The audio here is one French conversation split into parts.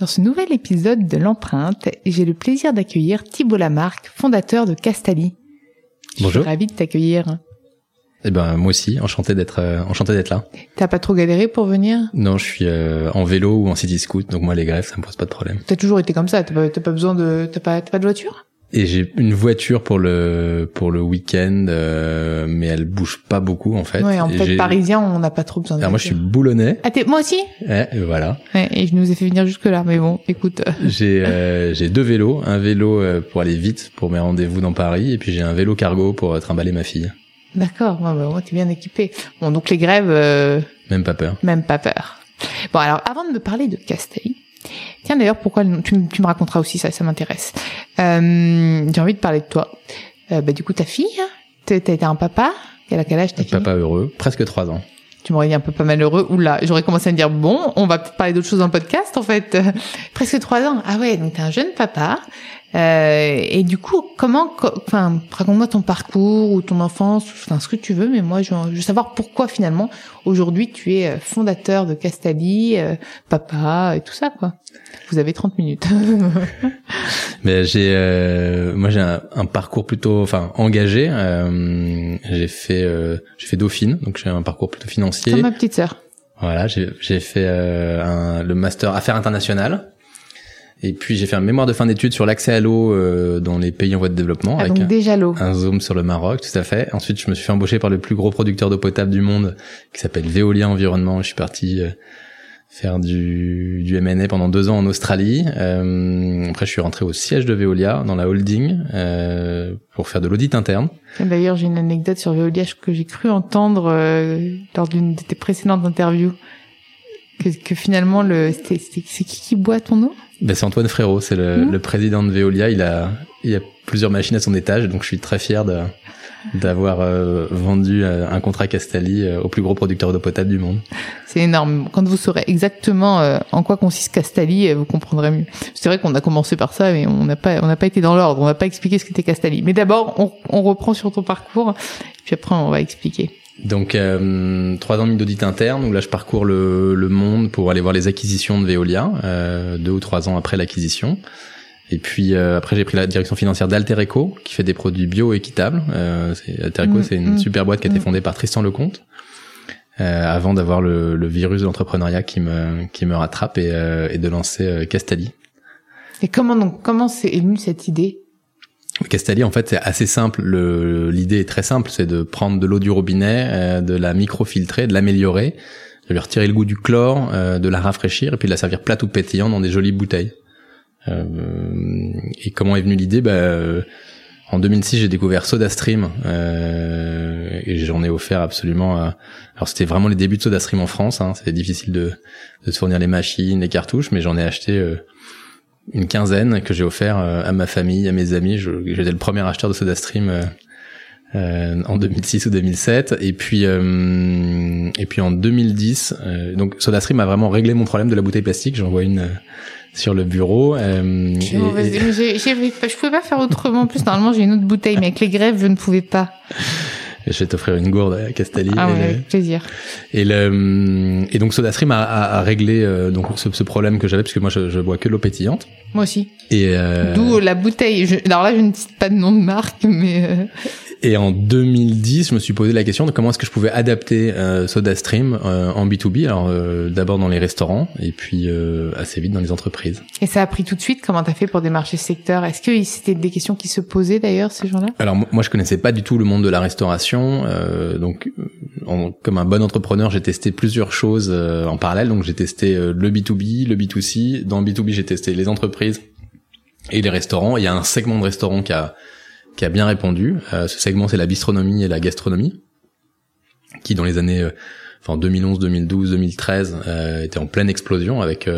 Dans ce nouvel épisode de l'empreinte, j'ai le plaisir d'accueillir Thibault Lamarck, fondateur de Castali. Je Bonjour. suis ravie de t'accueillir. Eh ben moi aussi, enchanté d'être euh, enchanté d'être là. T'as pas trop galéré pour venir? Non, je suis euh, en vélo ou en city scoot, donc moi les grèves ça me pose pas de problème. T'as toujours été comme ça, t'as pas, t'as pas besoin de, t'as pas, t'as pas de voiture? Et j'ai une voiture pour le pour le week-end, euh, mais elle bouge pas beaucoup en fait. Ouais, en fait parisien, on n'a pas trop besoin de Alors moi je suis boulonnais. Ah, t'es, moi aussi Ouais, voilà. ouais, Et je nous ai fait venir jusque là, mais bon, écoute. euh, J'ai euh, j'ai deux vélos, un vélo euh, pour aller vite pour mes rendez-vous dans Paris, et puis j'ai un vélo cargo pour euh, trimballer ma fille. D'accord, ouais, bah, moi t'es bien équipé. Bon, donc les grèves, euh, Même pas peur. même pas peur. Bon, alors avant de me parler de Castali, tiens d'ailleurs pourquoi le nom- tu, me- tu me raconteras aussi ça, ça m'intéresse. Euh, j'ai envie de parler de toi. Euh, bah du coup ta fille, hein, t'as été un papa. A quel âge ta fille Papa heureux, presque trois ans. Tu m'aurais dit un peu pas malheureux. Oula, j'aurais commencé à me dire bon, on va peut-être parler d'autre chose dans le podcast en fait. Presque trois ans. Ah ouais, donc t'es un jeune papa. Euh, et du coup, comment, co- enfin, raconte-moi ton parcours ou ton enfance, enfin ce que tu veux. Mais moi, je, veux savoir pourquoi finalement aujourd'hui tu es euh, fondateur de Castali, euh, papa et tout ça quoi. Vous avez 30 minutes. Mais j'ai, euh, moi j'ai un, un parcours plutôt, enfin engagé. Euh, j'ai fait, euh, j'ai fait Dauphine, donc j'ai un parcours plutôt financier. Comme ma petite sœur. Voilà, j'ai j'ai fait euh, un, le master affaires internationales. Et puis j'ai fait un mémoire de fin d'études sur l'accès à l'eau euh, dans les pays en voie de développement Ah, avec donc déjà l'eau. un zoom sur le Maroc, tout à fait. Ensuite, je me suis fait embaucher par le plus gros producteur d'eau potable du monde qui s'appelle Veolia Environnement. Je suis parti euh, faire du, du M&A pendant deux ans en Australie. Euh, après, je suis rentré au siège de Veolia dans la holding euh, pour faire de l'audit interne. D'ailleurs, j'ai une anecdote sur Veolia que j'ai cru entendre euh, lors d'une de tes précédentes interviews. Que, que finalement, le, c'est qui qui boit ton eau? Ben, c'est Antoine Frérot, c'est le, Mhm. le président de Veolia. Il a, il a plusieurs machines à son étage, donc je suis très fier de d'avoir euh, vendu euh, un contrat Castali euh, au plus gros producteur d'eau potable du monde. C'est énorme. Quand vous saurez exactement euh, en quoi consiste Castali, euh, vous comprendrez mieux. C'est vrai qu'on a commencé par ça, mais on n'a pas, on n'a pas été dans l'ordre. On n'a pas expliqué ce qu'était Castali. Mais d'abord, on, on reprend sur ton parcours, puis après, on va expliquer. Donc euh, trois ans et demi d'audit interne où là je parcours le, le monde pour aller voir les acquisitions de Veolia euh, deux ou trois ans après l'acquisition. Et puis euh, après j'ai pris la direction financière d'Altereco qui fait des produits bio équitables. Euh, c'est- Altereco Mm, c'est une mm, super boîte qui a été mm. fondée par Tristan Lecomte. Euh, avant d'avoir le, le virus de l'entrepreneuriat qui me qui me rattrape et, euh, et de lancer euh, Castali. Et comment donc, comment c'est venu cette idée? Castali, en fait, c'est assez simple. Le- L'idée est très simple, c'est de prendre de l'eau du robinet, euh, de la microfiltrer, de l'améliorer, de lui retirer le goût du chlore, euh, de la rafraîchir et puis de la servir plate ou pétillant dans des jolies bouteilles. Euh, et comment est venue l'idée? Bah, euh, En 2006, j'ai découvert SodaStream euh, et j'en ai offert absolument. à- Alors c'était vraiment les débuts de SodaStream en France. Hein, C'était difficile de, de se fournir les machines, les cartouches, mais j'en ai acheté. Une quinzaine que j'ai offert euh, à ma famille, à mes amis. J'étais le premier acheteur de SodaStream euh, euh, en 2006 ou 2007. Et puis euh, et puis en 2010, euh, donc SodaStream a vraiment réglé mon problème de la bouteille plastique. J'en vois une euh, sur le bureau. euh, et- Je pouvais pas faire autrement. En plus, normalement, j'ai une autre bouteille, mais avec les grèves, je ne pouvais pas. Je vais t'offrir une gourde à Castelli. Ah ouais, avec plaisir. Et, le, et donc SodaStream a, a, a réglé euh, donc ce, ce problème que j'avais parce que moi je, je bois que l'eau pétillante. Moi aussi. Et euh, D'où la bouteille. Je- Alors là, je ne cite pas de nom de marque, mais euh, Et en 2010, je me suis posé la question de comment est-ce que je pouvais adapter euh, SodaStream euh, en B2B. Alors euh, d'abord dans les restaurants et puis euh, assez vite dans les entreprises. et ça a pris tout de suite? Comment t'as fait pour démarcher ce secteur? Est-ce que c'était des questions qui se posaient d'ailleurs ces gens-là? Alors mo- moi je connaissais pas du tout le monde de la restauration, euh, donc comme un bon entrepreneur, j'ai testé plusieurs choses euh, en parallèle. Donc j'ai testé euh, le B2B, le B2C. Dans le B2B, j'ai testé les entreprises et les restaurants. Il y a un segment de restaurants qui a qui a bien répondu. Euh, ce segment, c'est la bistronomie et la gastronomie, qui dans les années, euh, enfin 2011, 2012, 2013, euh, était en pleine explosion avec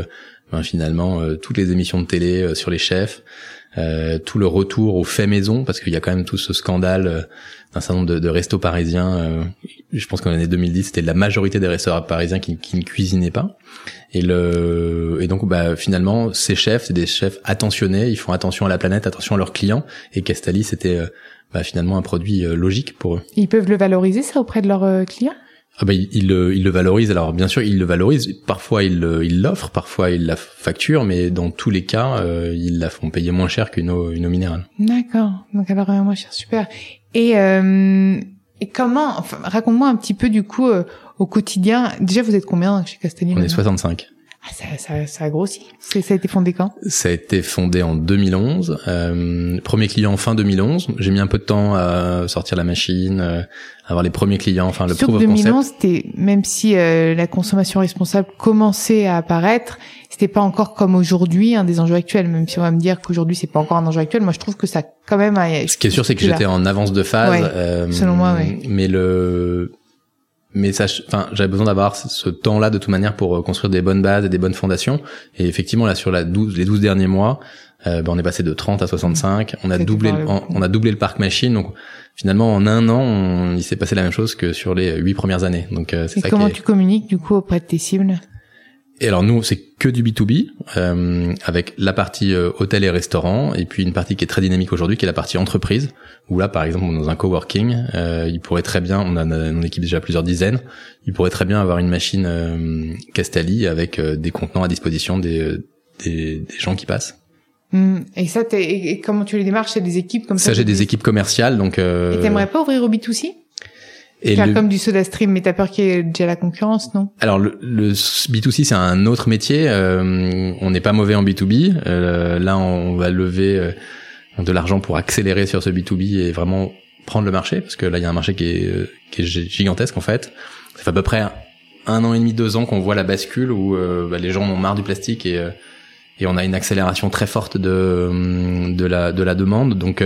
ben, finalement toutes les émissions de télé sur les chefs, tout le retour au fait maison parce qu'il y a quand même tout ce scandale d'un certain nombre de, de restos parisiens. je pense qu'en l'année 2010, c'était la majorité des restaurants parisiens qui, qui ne cuisinaient pas. Et le et donc bah finalement ces chefs c'est des chefs attentionnés, ils font attention à la planète, attention à leurs clients. Et Castali c'était bah, finalement un produit logique pour eux. Ils peuvent le valoriser ça auprès de leurs clients? Ah bah, il, le, il le valorise. Alors bien sûr, il le valorise. Parfois, il l'offre, parfois il la facture, mais dans tous les cas, euh, ils la font payer moins cher qu'une eau, une eau minérale. D'accord. Donc elle va moins cher, super. Et, euh, et comment enfin, Raconte-moi un petit peu du coup euh, au quotidien. Déjà, vous êtes combien chez Castelli On est 65. Ah, ça, ça, ça a grossi. Ça a été fondé quand? Ça a été fondé en 2011. Euh, premier client fin 2011. J'ai mis un peu de temps à sortir la machine, euh, avoir les premiers clients, enfin le proof 2011, c'était même si euh, la consommation responsable commençait à apparaître, c'était pas encore comme aujourd'hui un des enjeux actuels. Même si on va me dire qu'aujourd'hui c'est pas encore un enjeu actuel, moi je trouve que ça quand même. Ce qui est sûr, c'est que j'étais en avance de phase. Ouais, selon moi, oui. Mais le mais ça, enfin, j'avais besoin d'avoir ce temps-là de toute manière pour euh, construire des bonnes bases et des bonnes fondations. Et effectivement, là, sur la 12, les 12 derniers mois, euh, ben, on est passé de 30 à 65. On a doublé, le, on, a doublé le parc machine. Donc, finalement, en un an, il s'est passé la même chose que sur les huit premières années. Donc, euh, c'est ça comment tu communiques du coup auprès de tes cibles? Et alors nous, c'est que du B2B, euh, avec la partie euh, hôtel et restaurant, et puis une partie qui est très dynamique aujourd'hui, qui est la partie entreprise, où là, par exemple, dans un coworking, euh, il pourrait très bien, on a une équipe déjà plusieurs dizaines, il pourrait très bien avoir une machine euh, Castelli avec euh, des contenants à disposition des, des, des gens qui passent. Hum, et ça, et comment tu les démarches? C'est des équipes comme ça Ça, j'ai des équipes commerciales, donc. Euh... Et t'aimerais pas ouvrir au B2C et Faire comme du soda stream, mais t'as peur qu'il y ait déjà la concurrence, non? Alors le, le B2C c'est un autre métier. Euh, on n'est pas mauvais en B2B. Euh, là, on va lever euh, de l'argent pour accélérer sur ce B2B et vraiment prendre le marché, parce que là il y a un marché qui est, euh, qui est gigantesque en fait. Ça fait à peu près un an et demi, deux ans qu'on voit la bascule où euh, bah, les gens ont marre du plastique et et on a une accélération très forte de de la de la demande. Donc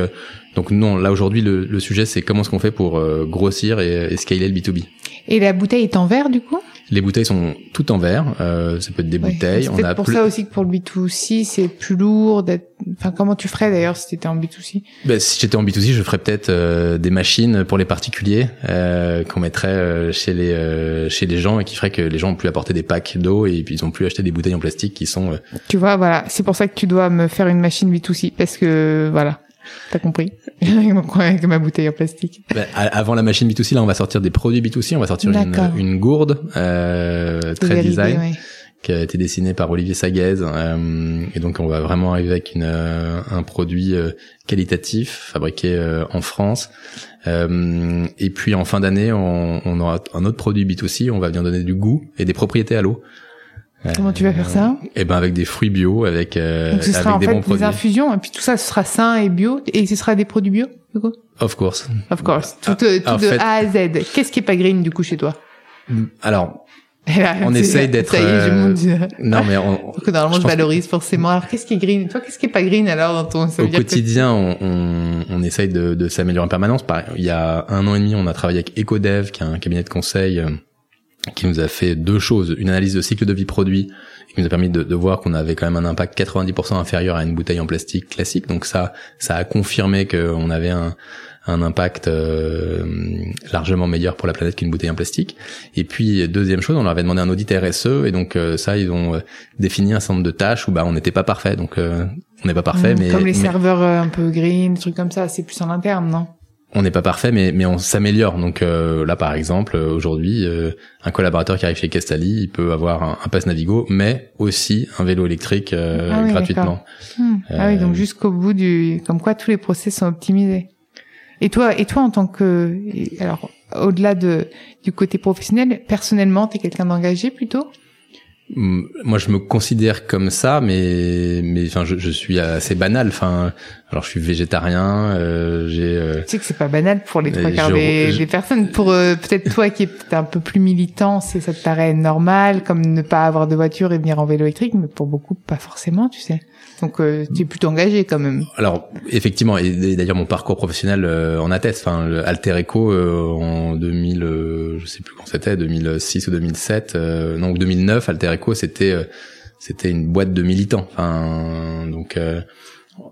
donc non, là aujourd'hui le, le, sujet c'est comment est-ce qu'on fait pour euh, grossir et, et, scaler le B2B. Et la bouteille est en verre du coup? Les bouteilles sont toutes en verre. Euh, ça peut être des bouteilles. C'est pour ça aussi que pour le B2C c'est plus lourd. D'être... Enfin comment tu ferais d'ailleurs si t'étais en B2C ben, Si j'étais en B2C, je ferais peut-être euh, des machines pour les particuliers euh, qu'on mettrait euh, chez les chez les gens et qui ferait que les gens ont plus apporter des packs d'eau et puis ils ont plus acheter des bouteilles en plastique qui sont. Tu vois voilà, c'est pour ça que tu dois me faire une machine B2C parce que voilà T'as compris? Avec ma bouteille en plastique. Ben, avant la machine B2C, là, on va sortir des produits B2C. On va sortir une, une, gourde euh, très design qui a été dessinée par Olivier Saguez. Euh, et donc, on va vraiment arriver avec une, euh, un produit euh, qualitatif, fabriqué euh, en France. et puis, en fin d'année, on, on, aura un autre produit B2C. On va bien donner du goût et des propriétés à l'eau. Comment tu vas faire ça Eh ben avec des fruits bio, avec euh, Donc ce sera avec en des fait bons produits. des infusions et puis tout ça ce sera sain et bio et ce sera des produits bio du coup? Of course. Of course. Tout, euh, tout de A à Z. Qu'est-ce qui est pas green du coup chez toi? Mm, Alors on essaye d'être. Ça euh... non mais on. que normalement je, je valorise forcément. Alors qu'est-ce qui est green? Toi, qu'est-ce qui est pas green alors dans ton Au quotidien, on, on, on, essaye de, de s'améliorer en permanence. il y a un an et demi, on a travaillé avec EcoDev, qui est un cabinet de conseil euh, qui nous a fait deux choses une analyse de cycle de vie produit qui nous a permis de, de voir qu'on avait quand même un impact 90% inférieur à une bouteille en plastique classique. Donc ça, ça a confirmé qu'on avait un, un impact euh, largement meilleur pour la planète qu'une bouteille en plastique. Et puis deuxième chose, on leur avait demandé un audit RSE et donc euh, ça ils ont euh, défini un certain nombre de tâches où bah on n'était pas parfait. Donc on n'est pas parfait, mmh, mais comme les serveurs un peu green, des trucs comme ça, c'est plus en interne, non? On n'est pas parfait, mais, mais on s'améliore. Donc euh, là, par exemple, aujourd'hui, euh, un collaborateur qui arrive chez Castali, il peut avoir un, un pass Navigo, mais aussi un vélo électrique euh, ah gratuitement. Hmm. Ah oui, donc jusqu'au bout du, comme quoi tous les process sont optimisés. Et toi, et toi en tant que, alors au-delà de du côté professionnel, personnellement, t'es quelqu'un d'engagé plutôt? Moi je me considère comme ça mais mais enfin je, je suis assez banal enfin alors je suis végétarien euh, j'ai euh, tu sais que c'est pas banal pour les trois quarts des, personnes pour euh, peut-être toi qui es un peu plus militant c'est ça te paraît normal comme ne pas avoir de voiture et venir en vélo électrique mais pour beaucoup pas forcément tu sais donc euh, tu es plutôt engagé quand même. Alors effectivement, et d'ailleurs mon parcours professionnel euh, en atteste. Enfin, Alter Eco euh, en 2000, euh, je sais plus quand c'était, 2006 ou 2007, non 2009, Alter Eco c'était c'était une boîte de militants. Enfin, donc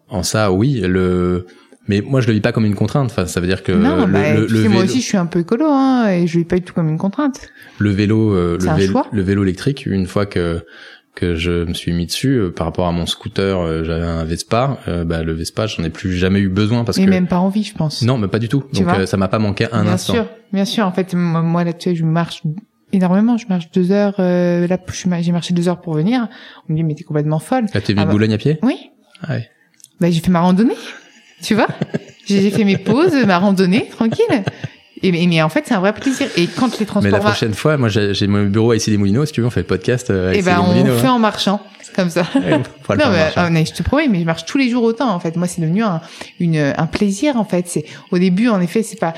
en ça, oui, le mais moi je le vis pas comme une contrainte. Enfin, ça veut dire que non, le, bah, le, le moi vélo, aussi je suis un peu écolo hein, et je le vis pas du tout comme une contrainte. le vélo, euh, le, vélo le vélo électrique, une fois que que je me suis mis dessus euh, par rapport à mon scooter, euh, j'avais un Vespa. euh, bah, le Vespa, j'en ai plus jamais eu besoin parce Mais que même pas envie, je pense. non, mais pas du tout. Tu Donc vois ça m'a pas manqué un bien instant. sûr, bien sûr. En fait, moi, moi, là-dessus, je marche énormément. Je marche deux heures. Euh, là, j'ai marché deux heures pour venir. On me dit mais t'es complètement folle. Là, t'es venu Ah bah. Boulogne à pied? Oui. Ah ouais. Bah, j'ai fait ma randonnée. Tu vois J'ai fait mes pauses, ma randonnée, tranquille. Et, mais, mais en fait, c'est un vrai plaisir. Et quand les Mais transports... la va- prochaine fois, moi j'ai mon bureau à issy les Moulineaux. Si tu veux, on fait le podcast euh, à Eh ben, les on Moulineaux. fait hein. en marchant, comme ça. Ouais, on Non, mais, ah, mais je te promets, mais je marche tous les jours autant. En fait, moi, c'est devenu un, une, un plaisir. En fait, c'est au début, en effet, c'est pas,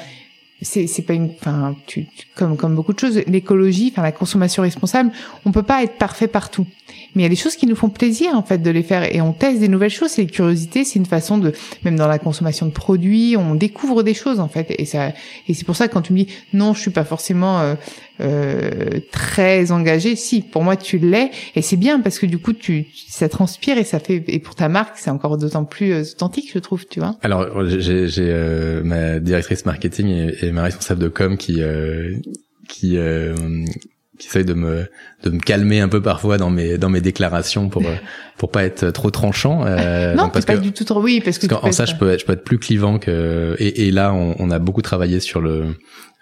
c'est, pas une, enfin, tu, tu- comme comme beaucoup de choses, l'écologie, enfin la consommation responsable, on peut pas être parfait partout. Mais il y a des choses qui nous font plaisir en fait de les faire et on teste des nouvelles choses. C'est les curiosités, c'est une façon de, même dans la consommation de produits, on découvre des choses en fait. Et ça, et c'est pour ça que quand tu me dis non, je suis pas forcément euh, euh, très engagé. Si, pour moi, tu l'es, et c'est bien parce que du coup, tu, ça transpire et ça fait, et pour ta marque, c'est encore d'autant plus euh, authentique, je trouve, tu vois. Alors, j'ai euh, ma directrice marketing et, et ma responsable de com qui euh, qui euh, qui essaye de me de me calmer un peu parfois dans mes dans mes déclarations pour pour pas être trop tranchant. Euh, non, parce pas que du tout trop, oui, parce que parce qu'en ça, être- je peux être, je peux être plus clivant que et, et là, on, on a beaucoup travaillé sur le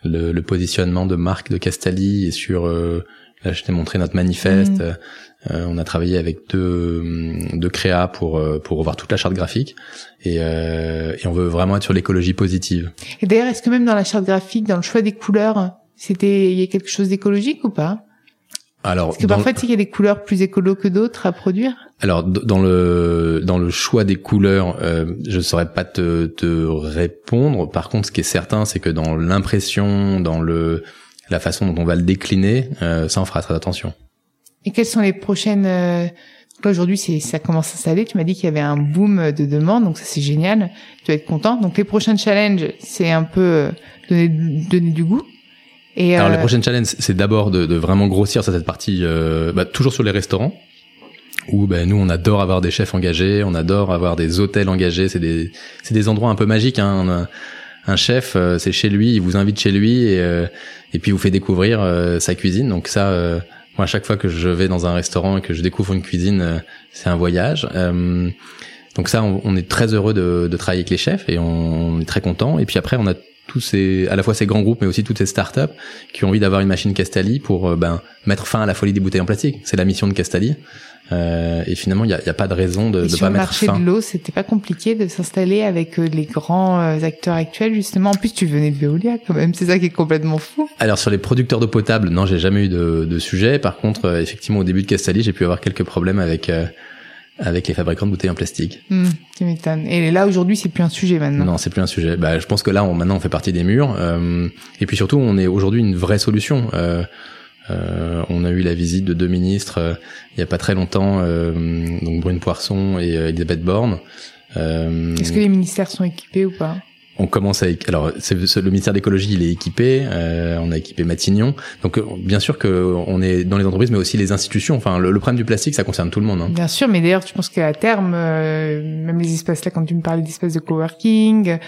le, le positionnement de marque de Castali et sur euh, là, je t'ai montré notre manifeste. Mhm. Euh, on a travaillé avec deux, deux créas pour euh, pour revoir toute la charte graphique et, euh, et on veut vraiment être sur l'écologie positive. Et d'ailleurs, est-ce que même dans la charte graphique, dans le choix des couleurs, c'était, il y a quelque chose d'écologique ou pas? Alors Parce que parfois, tu sais qu'il y a des couleurs plus écolo que d'autres à produire. Alors dans le dans le choix des couleurs, euh, je saurais pas te, te répondre. Par contre, ce qui est certain, c'est que dans l'impression, dans le la façon dont on va le décliner, euh, ça on fera très attention. Et quelles sont les prochaines euh, là aujourd'hui c'est ça commence à s'installer. Tu m'as dit qu'il y avait un boom de demande, donc ça c'est génial. Tu vas être content. Donc les prochains challenges, c'est un peu euh, donner donner du goût. Et Alors euh, les prochaines challenges, c'est d'abord de, de vraiment grossir sur cette partie, euh, bah, toujours sur les restaurants, où bah, nous on adore avoir des chefs engagés, on adore avoir des hôtels engagés. C'est des c'est des endroits un peu magiques. Hein. Un chef, euh, c'est chez lui, il vous invite chez lui et euh, et puis vous fait découvrir euh, sa cuisine. Donc ça, moi à chaque fois que je vais dans un restaurant et que je découvre une cuisine, c'est un voyage. Donc ça, on, est très heureux de, travailler avec les chefs et on, on est très content. Et puis après, on a tous ces, à la fois ces grands groupes, mais aussi toutes ces startups qui ont envie d'avoir une machine Castali pour ben, mettre fin à la folie des bouteilles en plastique. C'est la mission de Castali. Euh, et finalement, il n'y a, a pas de raison de ne sur pas le mettre marché fin. de l'eau, c'était pas compliqué de s'installer avec euh, les grands euh, acteurs actuels justement. En plus, tu venais de Veolia quand même. C'est ça qui est complètement fou. Alors sur les producteurs d'eau potable, non, j'ai jamais eu de, de sujet. Par contre, euh, effectivement, au début de Castali, j'ai pu avoir quelques problèmes avec euh, avec les fabricants de bouteilles en plastique. Hmm, tu m'étonnes. Et là aujourd'hui, c'est plus un sujet maintenant. Non, c'est plus un sujet. Bah, je pense que là, on, maintenant, on fait partie des murs. euh, et puis surtout, on est aujourd'hui une vraie solution. Euh, euh, on a eu la visite de deux ministres euh, il y a pas très longtemps, euh, donc Brune Poisson et euh, Elisabeth Borne. Euh, Est-ce que les ministères sont équipés ou pas? on commence à alors le ministère d'écologie il est équipé euh, on a équipé Matignon donc euh, bien sûr que on est dans les entreprises mais aussi les institutions enfin le, le problème du plastique ça concerne tout le monde hein. Bien sûr, mais d'ailleurs, tu penses qu'à terme, euh, même les espaces là, quand tu me parlais d'espaces de coworking,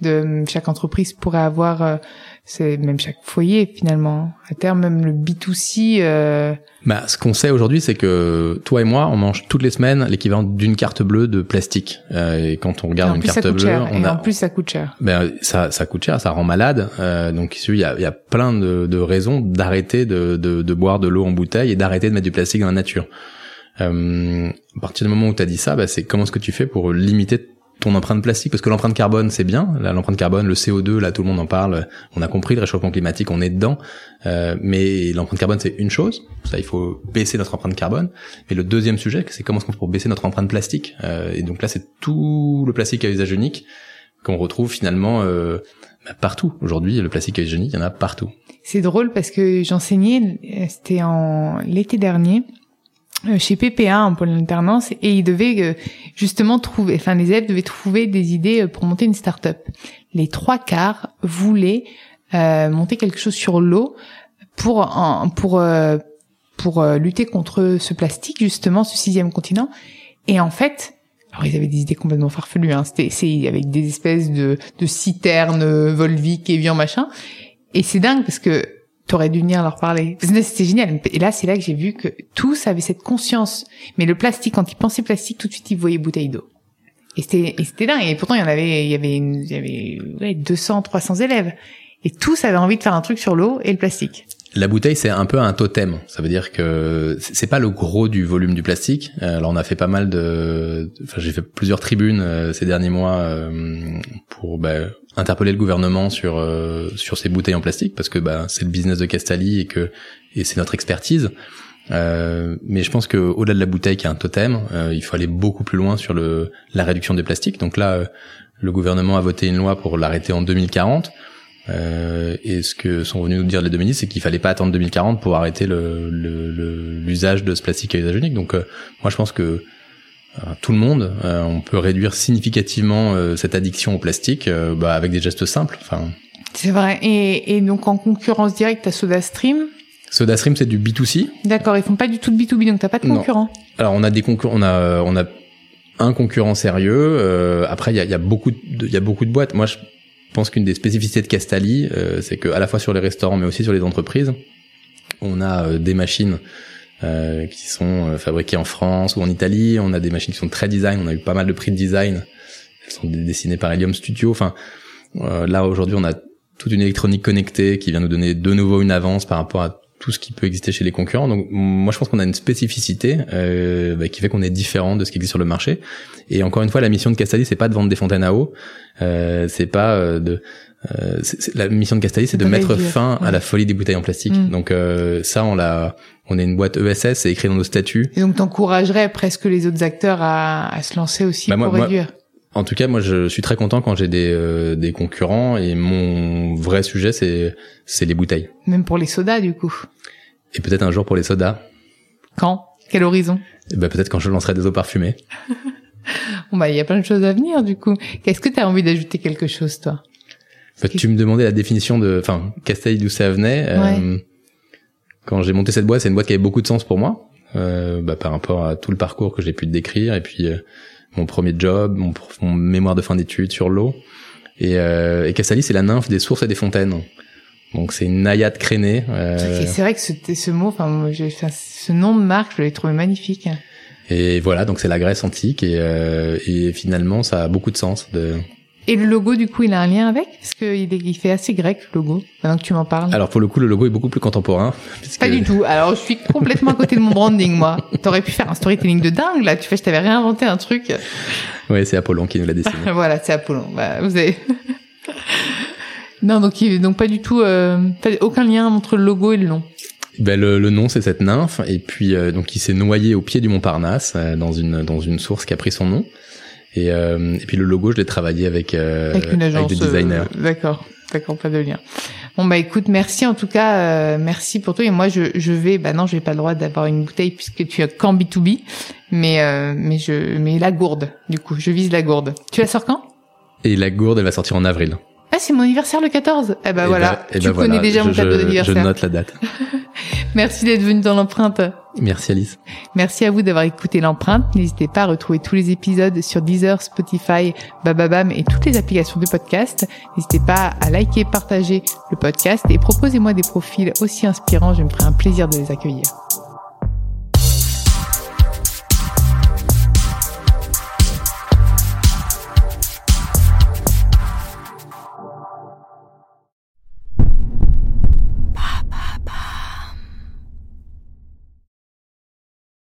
de chaque entreprise pourrait avoir, euh, c'est même chaque foyer finalement. À terme, même le B2C. Euh, bah ce qu'on sait aujourd'hui c'est que toi et moi on mange toutes les semaines l'équivalent d'une carte bleue de plastique Euh, et quand on et regarde en une plus, ça carte coûte bleue cher. on Et a en plus, ça coûte cher. ben ça ça coûte cher ça rend malade euh, donc il y a, il y a plein de, de raisons d'arrêter de, de, de boire de l'eau en bouteille et d'arrêter de mettre du plastique dans la nature euh, à partir du moment où tu as dit ça, bah, c'est comment est-ce que tu fais pour limiter ton empreinte plastique Parce que l'empreinte carbone, c'est bien. L'empreinte carbone, le CO2, là, tout le monde en parle. On a compris le réchauffement climatique, on est dedans. Euh, mais l'empreinte carbone, c'est une chose. Ça, il faut baisser notre empreinte carbone. Mais le deuxième sujet, c'est comment est-ce qu'on fait pour baisser notre empreinte plastique Euh, Et donc là, c'est tout le plastique à usage unique qu'on retrouve finalement euh, bah, partout. Aujourd'hui, le plastique à usage unique, il y en a partout. C'est drôle parce que j'enseignais, euh, c'était en l'été dernier, chez PPA en pôle alternance, et ils devaient euh, justement trouver, enfin les élèves devaient trouver des idées euh, pour monter une start-up. Les trois quarts voulaient euh, monter quelque chose sur l'eau pour pour euh, pour euh, lutter contre ce plastique justement, ce sixième continent. Et en fait, alors ils avaient des idées complètement farfelues. Hein. C'était, avec des espèces de, de citernes Volvic, Evian, machin. Et c'est dingue parce que t'aurais dû venir leur parler. C'était génial. Et là, c'est là que j'ai vu que tous avaient cette conscience. Mais le plastique, quand ils pensaient plastique, tout de suite, ils voyaient bouteille d'eau. Et c'était, et c'était dingue. Et pourtant, il y en avait, il y avait, il y avait ouais, 200, 300 élèves. Et tous avaient envie de faire un truc sur l'eau et le plastique. La bouteille, c'est un peu un totem. Ça veut dire que c'est pas le gros du volume du plastique. Euh, alors, on a fait pas mal de, enfin, j'ai fait plusieurs tribunes euh, ces derniers mois euh, pour bah, interpeller le gouvernement sur sur ces bouteilles en plastique parce que bah, c'est le business de Castali et que et c'est notre expertise. Euh, mais je pense que au-delà de la bouteille qui est un totem, il faut aller beaucoup plus loin sur le la réduction des plastiques. Donc là, le gouvernement a voté une loi pour l'arrêter en 2040. Euh, et ce que sont venus nous dire les deux ministres, c'est qu'il fallait pas attendre 2040 pour arrêter le, l'usage le, de ce plastique à usage unique. Donc euh, moi je pense que euh, tout le monde, euh, on peut réduire significativement cette addiction au plastique bah, avec des gestes simples. Enfin. C'est vrai. Et, et donc en concurrence directe à SodaStream? SodaStream c'est du B2C. D'accord, ils font pas du tout de B2B, donc t'as pas de concurrents. Alors on a des concurrents, on a on a un concurrent sérieux. après il y a, y a beaucoup il y a beaucoup de boîtes. Moi je je pense qu'une des spécificités de Castali, euh, c'est que à la fois sur les restaurants, mais aussi sur les entreprises, on a euh, des machines euh, qui sont fabriquées en France ou en Italie. On a des machines qui sont très design. On a eu pas mal de prix de design. Elles sont dessinées par Helium Studio. Enfin, là aujourd'hui, on a toute une électronique connectée qui vient nous donner de nouveau une avance par rapport à tout ce qui peut exister chez les concurrents. Donc moi je pense qu'on a une spécificité euh, bah, qui fait qu'on est différent de ce qui existe sur le marché. Et encore une fois, la mission de Castali c'est pas de vendre des fontaines à eau, euh, c'est pas euh, de euh, la mission de Castali c'est de mettre fin à la folie des bouteilles en plastique. Mm. Donc euh, ça on l'a on est une boîte ESS, c'est écrit dans nos statuts. Et donc t'encouragerais presque les autres acteurs à, à se lancer aussi bah, pour réduire. En tout cas, moi, je suis très content quand j'ai des, euh, des concurrents et mon vrai sujet, c'est c'est les bouteilles. Même pour les sodas, du coup. Et peut-être un jour pour les sodas. Quand? Quel horizon? Eh ben, peut-être quand je lancerai des eaux parfumées. bon bah, il y a plein de choses à venir, du coup. Qu'est-ce que tu as envie d'ajouter quelque chose, toi? Bah, Tu me demandais la définition de, enfin, Castelli d'où ça venait. Euh, quand j'ai monté cette boîte, c'est une boîte qui avait beaucoup de sens pour moi, euh, bah, par rapport à tout le parcours que j'ai pu te décrire et puis mon premier job, mon, mémoire de fin d'études sur l'eau. Et, euh, et Cassali, c'est la nymphe des sources et des fontaines. Donc c'est une naïade crénée. Euh... C'est vrai que ce, ce mot, enfin, ce nom de marque, je l'ai trouvé magnifique. Et voilà, donc c'est la Grèce antique et, euh, et finalement ça a beaucoup de sens de et le logo, du coup, il a un lien avec? Parce qu'il il fait assez grec, le logo, maintenant que tu m'en parles. Alors, pour le coup, le logo est beaucoup plus contemporain. Pas du tout. Alors, je suis complètement à côté de mon branding, moi. T'aurais pu faire un storytelling de dingue, là. Tu fais, je t'avais réinventé un truc. Oui, c'est Apollon qui nous l'a dessiné. voilà, c'est Apollon. Bah, vous avez... non, donc, donc pas du tout, euh, aucun lien entre le logo et le nom. Ben le, le nom c'est cette nymphe et puis euh, donc il s'est noyé au pied du Montparnasse euh, dans une dans une source qui a pris son nom et, euh, et puis le logo, je l'ai travaillé avec, euh, avec, une agence, des designers. Euh, d'accord, d'accord, pas de lien. Bon bah écoute, merci en tout cas, euh, merci pour toi. Et moi, je, je vais, bah non, j'ai pas le droit d'avoir une bouteille puisque tu as qu'en B2B, mais euh, mais je, mais la gourde. Du coup, je vise la gourde. Tu la sors quand? Et la gourde, elle va sortir en avril. Ah, c'est mon anniversaire le 14. Eh ben voilà, bah, eh tu ben connais déjà mon cadeau d'anniversaire. Je note la date. Merci d'être venu dans l'empreinte. Merci Alice. Merci à vous d'avoir écouté l'empreinte. N'hésitez pas à retrouver tous les épisodes sur Deezer, Spotify, Bababam et toutes les applications de podcast. N'hésitez pas à liker, partager le podcast et proposez-moi des profils aussi inspirants. Je me ferai un plaisir de les accueillir.